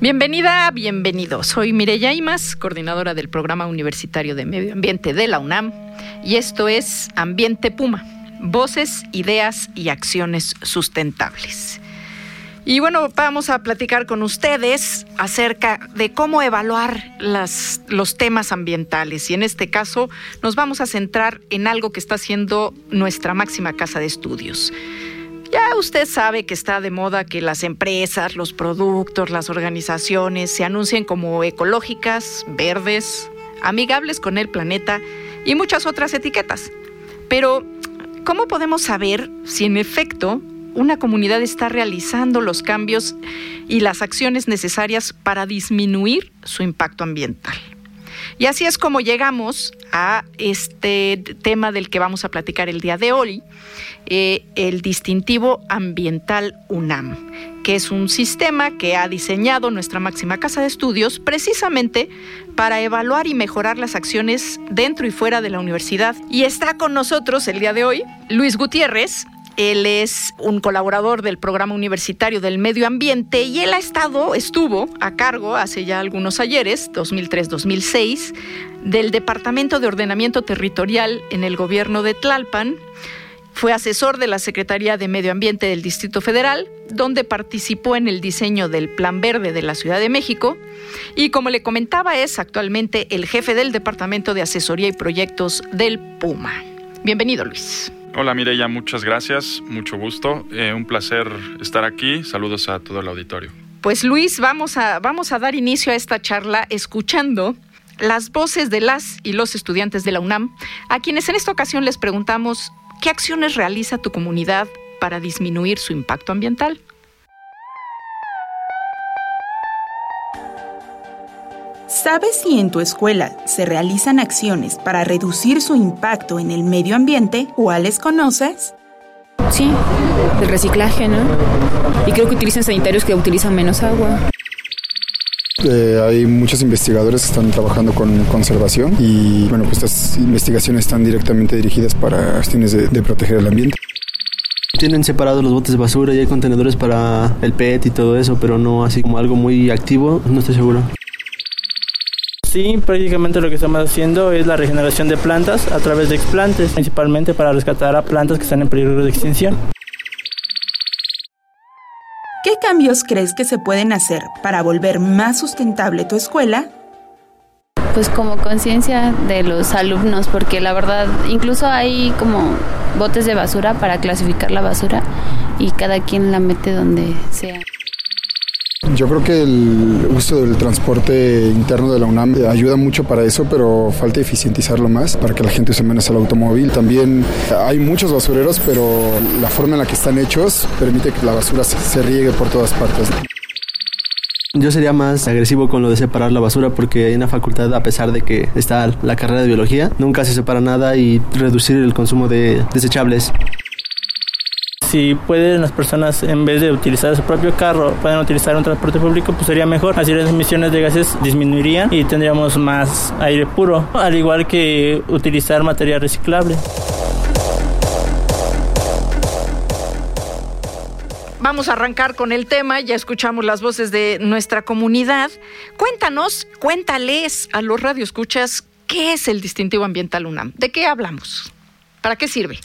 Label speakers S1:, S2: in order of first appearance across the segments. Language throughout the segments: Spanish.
S1: Bienvenida, bienvenido. Soy Mireya Imas, coordinadora del Programa Universitario de Medio Ambiente de la UNAM, y esto es Ambiente Puma, voces, ideas y acciones sustentables. Y bueno, vamos a platicar con ustedes acerca de cómo evaluar los temas ambientales. Y en este caso nos vamos a centrar en algo que está haciendo nuestra máxima casa de estudios. Ya usted sabe que está de moda que las empresas, los productos, las organizaciones se anuncien como ecológicas, verdes, amigables con el planeta y muchas otras etiquetas. Pero, ¿cómo podemos saber si en efecto una comunidad está realizando los cambios y las acciones necesarias para disminuir su impacto ambiental? Y así es como llegamos a este tema del que vamos a platicar el día de hoy, eh, el distintivo ambiental UNAM, que es un sistema que ha diseñado nuestra máxima casa de estudios precisamente para evaluar y mejorar las acciones dentro y fuera de la universidad. Y está con nosotros el día de hoy Luis Gutiérrez, él es un colaborador del programa universitario del medio ambiente y él ha estado, estuvo a cargo hace ya algunos ayeres, 2003-2006, del Departamento de Ordenamiento Territorial en el gobierno de Tlalpan. Fue asesor de la Secretaría de Medio Ambiente del Distrito Federal, donde participó en el diseño del Plan Verde de la Ciudad de México. Y como le comentaba, es actualmente el jefe del Departamento de Asesoría y Proyectos del PUMA. Bienvenido, Luis.
S2: Hola Mireya, muchas gracias, mucho gusto, eh, un placer estar aquí, saludos a todo el auditorio.
S1: Pues Luis, vamos a, vamos a dar inicio a esta charla escuchando las voces de las y los estudiantes de la UNAM, a quienes en esta ocasión les preguntamos qué acciones realiza tu comunidad para disminuir su impacto ambiental.
S3: ¿Sabes si en tu escuela se realizan acciones para reducir su impacto en el medio ambiente? ¿Cuáles conoces?
S4: Sí, el reciclaje, ¿no? Y creo que utilizan sanitarios que utilizan menos agua.
S5: Eh, hay muchos investigadores que están trabajando con conservación y bueno, pues estas investigaciones están directamente dirigidas para cuestiones de, de proteger el ambiente.
S6: Tienen separados los botes de basura y hay contenedores para el PET y todo eso, pero no así como algo muy activo, no estoy seguro.
S7: Sí, prácticamente lo que estamos haciendo es la regeneración de plantas a través de explantes, principalmente para rescatar a plantas que están en peligro de extinción.
S3: ¿Qué cambios crees que se pueden hacer para volver más sustentable tu escuela?
S4: Pues como conciencia de los alumnos, porque la verdad incluso hay como botes de basura para clasificar la basura y cada quien la mete donde sea.
S5: Yo creo que el uso del transporte interno de la UNAM ayuda mucho para eso, pero falta eficientizarlo más para que la gente use menos el automóvil. También hay muchos basureros, pero la forma en la que están hechos permite que la basura se riegue por todas partes.
S6: Yo sería más agresivo con lo de separar la basura porque en la facultad, a pesar de que está la carrera de biología, nunca se separa nada y reducir el consumo de desechables
S7: si pueden las personas en vez de utilizar su propio carro pueden utilizar un transporte público pues sería mejor así las emisiones de gases disminuirían y tendríamos más aire puro al igual que utilizar material reciclable
S1: Vamos a arrancar con el tema, ya escuchamos las voces de nuestra comunidad. Cuéntanos, cuéntales a los radioescuchas qué es el distintivo ambiental UNAM, de qué hablamos, para qué sirve.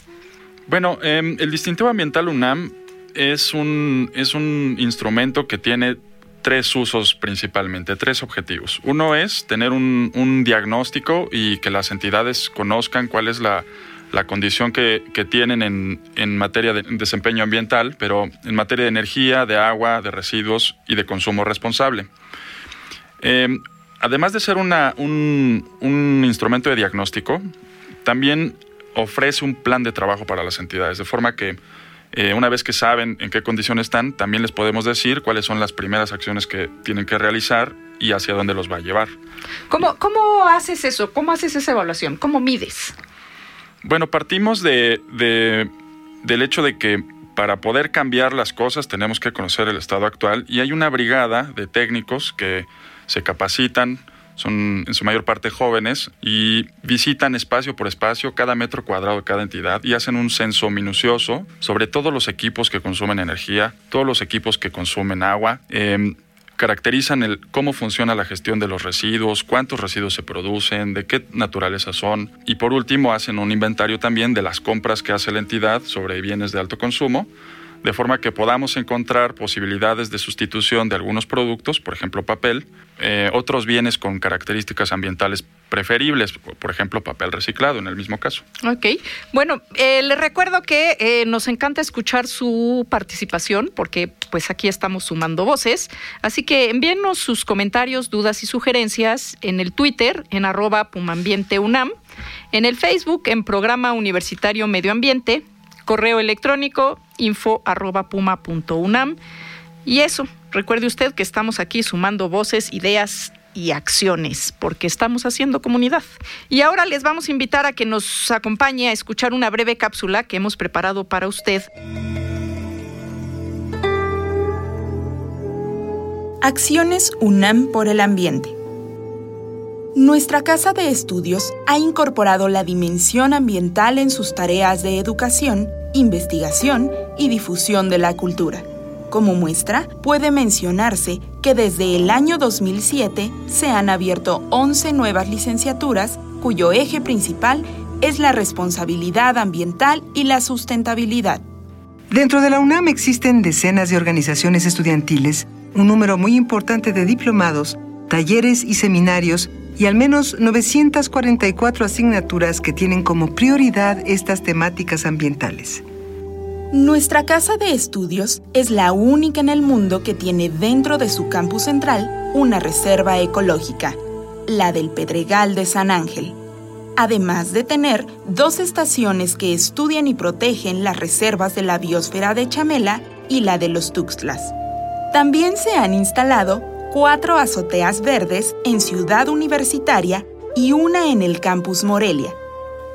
S2: Bueno, eh, el distintivo ambiental UNAM es un, es un instrumento que tiene tres usos principalmente, tres objetivos. Uno es tener un, un diagnóstico y que las entidades conozcan cuál es la, la condición que, que tienen en, en, materia de desempeño ambiental, pero en materia de energía, de agua, de residuos y de consumo responsable. Eh, además de ser una, un, un instrumento de diagnóstico, también ofrece un plan de trabajo para las entidades, de forma que eh, una vez que saben en qué condiciones están, también les podemos decir cuáles son las primeras acciones que tienen que realizar y hacia dónde los va a llevar.
S1: ¿Cómo, cómo haces eso? ¿Cómo haces esa evaluación? ¿Cómo mides?
S2: Bueno, partimos de, de, del hecho de que para poder cambiar las cosas tenemos que conocer el estado actual y hay una brigada de técnicos que se capacitan, son en su mayor parte jóvenes y visitan espacio por espacio cada metro cuadrado de cada entidad y hacen un censo minucioso sobre todos los equipos que consumen energía, todos los equipos que consumen agua. Em, caracterizan el cómo funciona la gestión de los residuos, cuántos residuos se producen, de qué naturaleza son y por último hacen un inventario también de las compras que hace la entidad sobre bienes de alto consumo de forma que podamos encontrar posibilidades de sustitución de algunos productos, por ejemplo papel, eh, otros bienes con características ambientales preferibles, por ejemplo papel reciclado en el mismo caso.
S1: Ok, bueno, eh, les recuerdo que eh, nos encanta escuchar su participación porque pues aquí estamos sumando voces, así que envíenos sus comentarios, dudas y sugerencias en el Twitter en arroba pumambienteunam, en el Facebook en Programa Universitario Medio Ambiente, correo electrónico info.puma.unam. Y eso, recuerde usted que estamos aquí sumando voces, ideas y acciones, porque estamos haciendo comunidad. Y ahora les vamos a invitar a que nos acompañe a escuchar una breve cápsula que hemos preparado para usted.
S3: Acciones UNAM por el ambiente. Nuestra casa de estudios ha incorporado la dimensión ambiental en sus tareas de educación investigación y difusión de la cultura. Como muestra, puede mencionarse que desde el año 2007 se han abierto 11 nuevas licenciaturas cuyo eje principal es la responsabilidad ambiental y la sustentabilidad.
S8: Dentro de la UNAM existen decenas de organizaciones estudiantiles, un número muy importante de diplomados, talleres y seminarios y al menos 944 asignaturas que tienen como prioridad estas temáticas ambientales.
S3: Nuestra casa de estudios es la única en el mundo que tiene dentro de su campus central una reserva ecológica, la del Pedregal de San Ángel, además de tener dos estaciones que estudian y protegen las reservas de la biosfera de Chamela y la de los Tuxtlas. También se han instalado cuatro azoteas verdes en Ciudad Universitaria y una en el campus Morelia.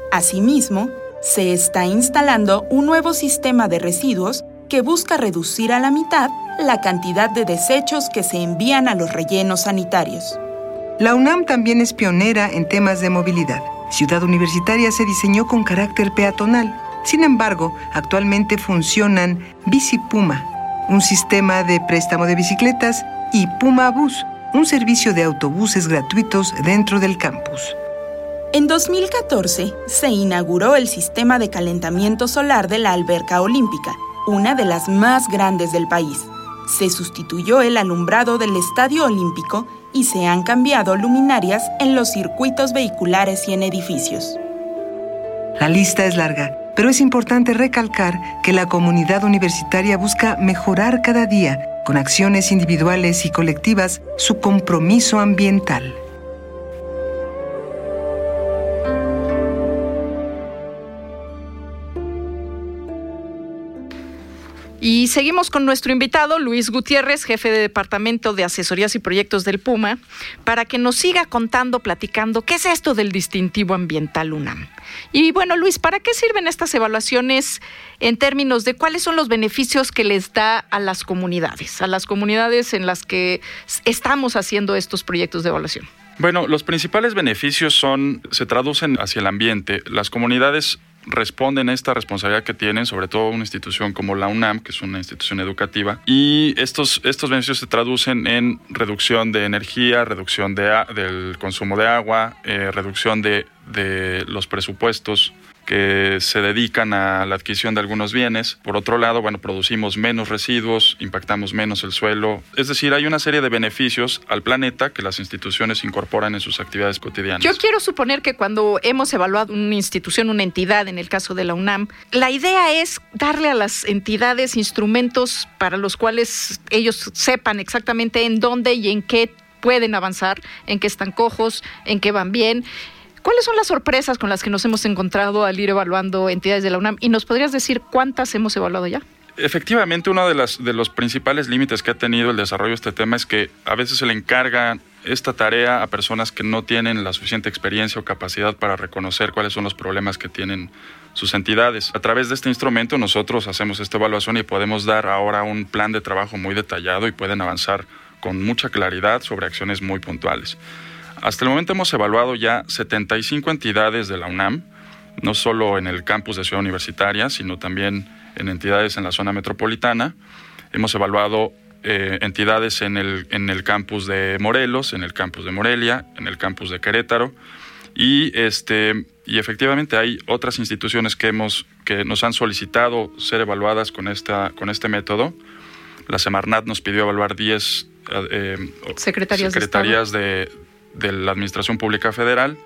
S3: Asimismo, se está instalando un nuevo sistema de residuos que busca reducir a la mitad la cantidad de desechos que se envían a los rellenos sanitarios.
S8: La UNAM también es pionera en temas de movilidad. Ciudad Universitaria se diseñó con carácter peatonal. Sin embargo, actualmente funcionan Bici Puma, un sistema de préstamo de bicicletas, y Puma Bus, un servicio de autobuses gratuitos dentro del campus.
S3: En 2014 se inauguró el sistema de calentamiento solar de la alberca olímpica, una de las más grandes del país. Se sustituyó el alumbrado del estadio olímpico y se han cambiado luminarias en los circuitos vehiculares y en edificios.
S8: La lista es larga, pero es importante recalcar que la comunidad universitaria busca mejorar cada día con acciones individuales y colectivas su compromiso ambiental.
S1: Y seguimos con nuestro invitado, Luis Gutiérrez, jefe de Departamento de Asesorías y Proyectos del Puma, para que nos siga contando, platicando qué es esto del distintivo ambiental UNAM. Y bueno, Luis, ¿para qué sirven estas evaluaciones en términos de cuáles son los beneficios que les da a las comunidades, a las comunidades en las que estamos haciendo estos proyectos de evaluación?
S2: Bueno, los principales beneficios son, se traducen hacia el ambiente. Las comunidades responden a esta responsabilidad que tienen, sobre todo una institución como la UNAM, que es una institución educativa, y estos, estos beneficios se traducen en reducción de energía, reducción de, del consumo de agua, eh, reducción de, de los presupuestos que se dedican a la adquisición de algunos bienes. Por otro lado, bueno, producimos menos residuos, impactamos menos el suelo. Es decir, hay una serie de beneficios al planeta que las instituciones incorporan en sus actividades cotidianas.
S1: Yo quiero suponer que cuando hemos evaluado una institución, una entidad, en el caso de la UNAM, la idea es darle a las entidades instrumentos para los cuales ellos sepan exactamente en dónde y en qué pueden avanzar, en qué están cojos, en qué van bien ¿Cuáles son las sorpresas con las que nos hemos encontrado al ir evaluando entidades de la UNAM? ¿Y nos podrías decir cuántas hemos evaluado ya?
S2: Efectivamente, uno de, de los principales límites que ha tenido el desarrollo de este tema es que a veces se le encarga esta tarea a personas que no tienen la suficiente experiencia o capacidad para reconocer cuáles son los problemas que tienen sus entidades. A través de este instrumento nosotros hacemos esta evaluación y podemos dar ahora un plan de trabajo muy detallado y pueden avanzar con mucha claridad sobre acciones muy puntuales. Hasta el momento hemos evaluado ya 75 entidades de la UNAM, no solo en el campus de Ciudad Universitaria, sino también en entidades en la zona metropolitana. Hemos evaluado eh, entidades en el, en el campus de Morelos, en el campus de Morelia, en el campus de Querétaro. Y, este, y efectivamente hay otras instituciones que, hemos, que nos han solicitado ser evaluadas con, esta, con este método. La Semarnat nos pidió evaluar 10 eh,
S1: secretarías,
S2: secretarías de, de, la Administración Pública Federal.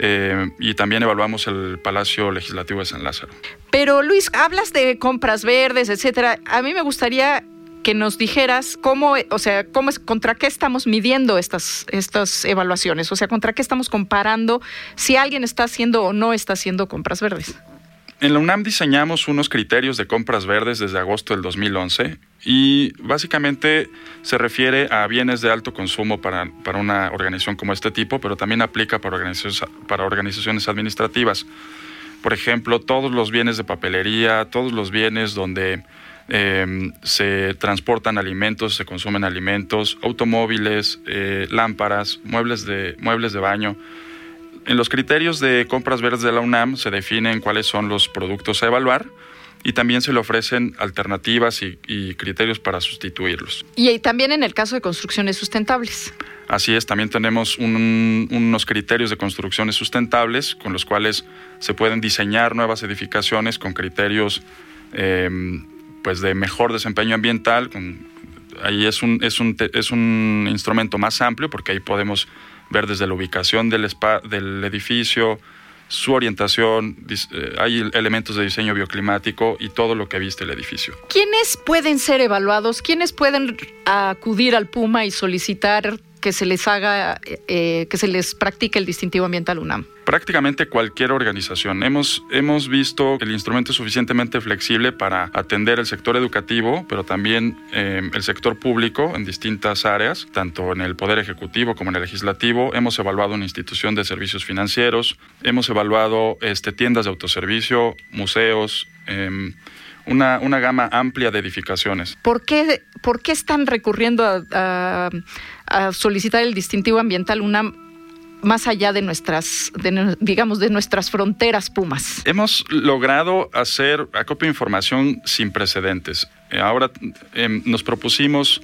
S2: Eh, y también evaluamos el Palacio Legislativo de San Lázaro.
S1: Pero Luis, hablas de compras verdes, etcétera. A mí me gustaría que nos dijeras cómo, o sea, cómo es, contra qué estamos midiendo estas, estas evaluaciones, o sea, contra qué estamos comparando si alguien está haciendo o no está haciendo compras verdes.
S2: En la UNAM diseñamos unos criterios de compras verdes desde agosto del 2011 y básicamente se refiere a bienes de alto consumo para, para una organización como este tipo, pero también aplica para organizaciones, administrativas. Por ejemplo, todos los bienes de papelería, todos los bienes donde eh, se transportan alimentos, se consumen alimentos, automóviles, eh, lámparas, muebles de, muebles de baño. En los criterios de compras verdes de la UNAM se definen cuáles son los productos a evaluar y también se le ofrecen alternativas y, y criterios para sustituirlos.
S1: Y también en el caso de construcciones sustentables.
S2: Así es, también tenemos un, unos criterios de construcciones sustentables con los cuales se pueden diseñar nuevas edificaciones con criterios eh, pues de mejor desempeño ambiental. Con, ahí es un, es, un, es un instrumento más amplio porque ahí podemos ver desde la ubicación del, spa, del edificio, su orientación, eh, hay elementos de diseño bioclimático y todo lo que viste el edificio.
S1: ¿Quiénes pueden ser evaluados? ¿Quiénes pueden acudir al Puma y solicitar que se les haga, eh, que se les practique el distintivo ambiental UNAM?
S2: Prácticamente cualquier organización. Hemos, hemos visto que el instrumento es suficientemente flexible para atender el sector educativo, pero también eh, el sector público en distintas áreas, tanto en el Poder Ejecutivo como en el Legislativo. Hemos evaluado una institución de servicios financieros, hemos evaluado este, tiendas de autoservicio, museos. Eh, una, una, gama amplia de edificaciones.
S1: ¿Por qué, por qué están recurriendo a, a, a solicitar el distintivo ambiental UNAM más allá de nuestras, de, digamos, de nuestras fronteras Pumas.
S2: Hemos logrado hacer acopio de información sin precedentes. Ahora eh, nos propusimos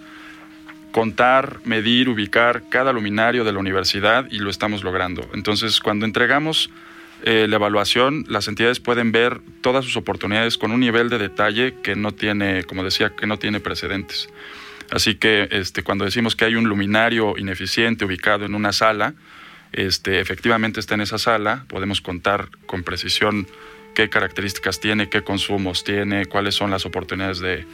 S2: contar, medir, ubicar cada luminario de la universidad y lo estamos logrando. Entonces, cuando entregamos eh, la evaluación, las entidades pueden ver todas sus oportunidades con un nivel de detalle que no tiene, como decía, que no tiene precedentes. Así que este, cuando decimos que hay un luminario ineficiente ubicado en una sala, este, efectivamente está en esa sala, podemos contar con precisión qué características tiene, qué consumos tiene, cuáles son las oportunidades de,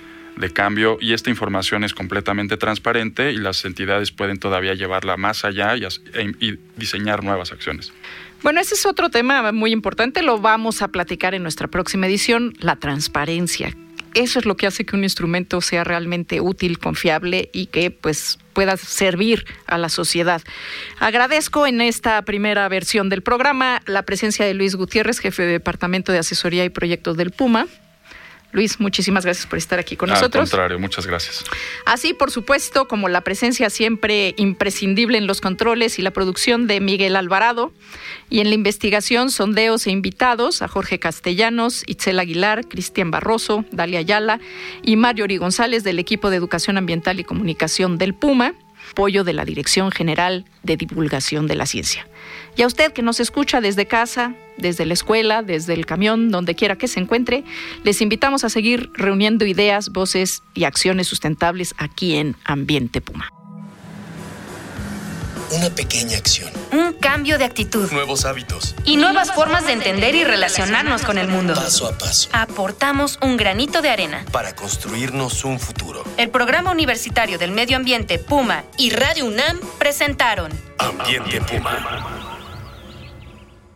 S2: cambio y esta información es completamente transparente y las entidades pueden todavía llevarla más allá y, diseñar nuevas acciones.
S1: Bueno, ese es otro tema muy importante, lo vamos a platicar en nuestra próxima edición, la transparencia. Eso es lo que hace que un instrumento sea realmente útil, confiable y que pues pueda servir a la sociedad. Agradezco en esta primera versión del programa la presencia de Luis Gutiérrez, jefe de Departamento de Asesoría y Proyectos del Puma. Luis, muchísimas gracias por estar aquí con
S2: Al
S1: nosotros.
S2: Al contrario, muchas gracias.
S1: Así, por supuesto, como la presencia siempre imprescindible en los controles y la producción de Miguel Alvarado, y en la investigación, sondeos e invitados a Jorge Castellanos, Itzel Aguilar, Cristian Barroso, Dalia Ayala y Mario Ori González del equipo de Educación Ambiental y Comunicación del Puma, apoyo de la Dirección General de Divulgación de la Ciencia. Y a usted que nos escucha desde casa, desde la escuela, desde el camión, donde quiera que se encuentre, les invitamos a seguir reuniendo ideas, voces y acciones sustentables aquí en Ambiente Puma.
S9: Una pequeña acción.
S10: Un cambio de actitud.
S9: Nuevos hábitos.
S10: Y nuevas formas de entender y relacionarnos con el mundo.
S9: Paso a paso.
S10: Aportamos un granito de arena.
S9: Para construirnos un futuro.
S10: El Programa Universitario del Medio Ambiente Puma y Radio UNAM presentaron
S9: Ambiente Puma.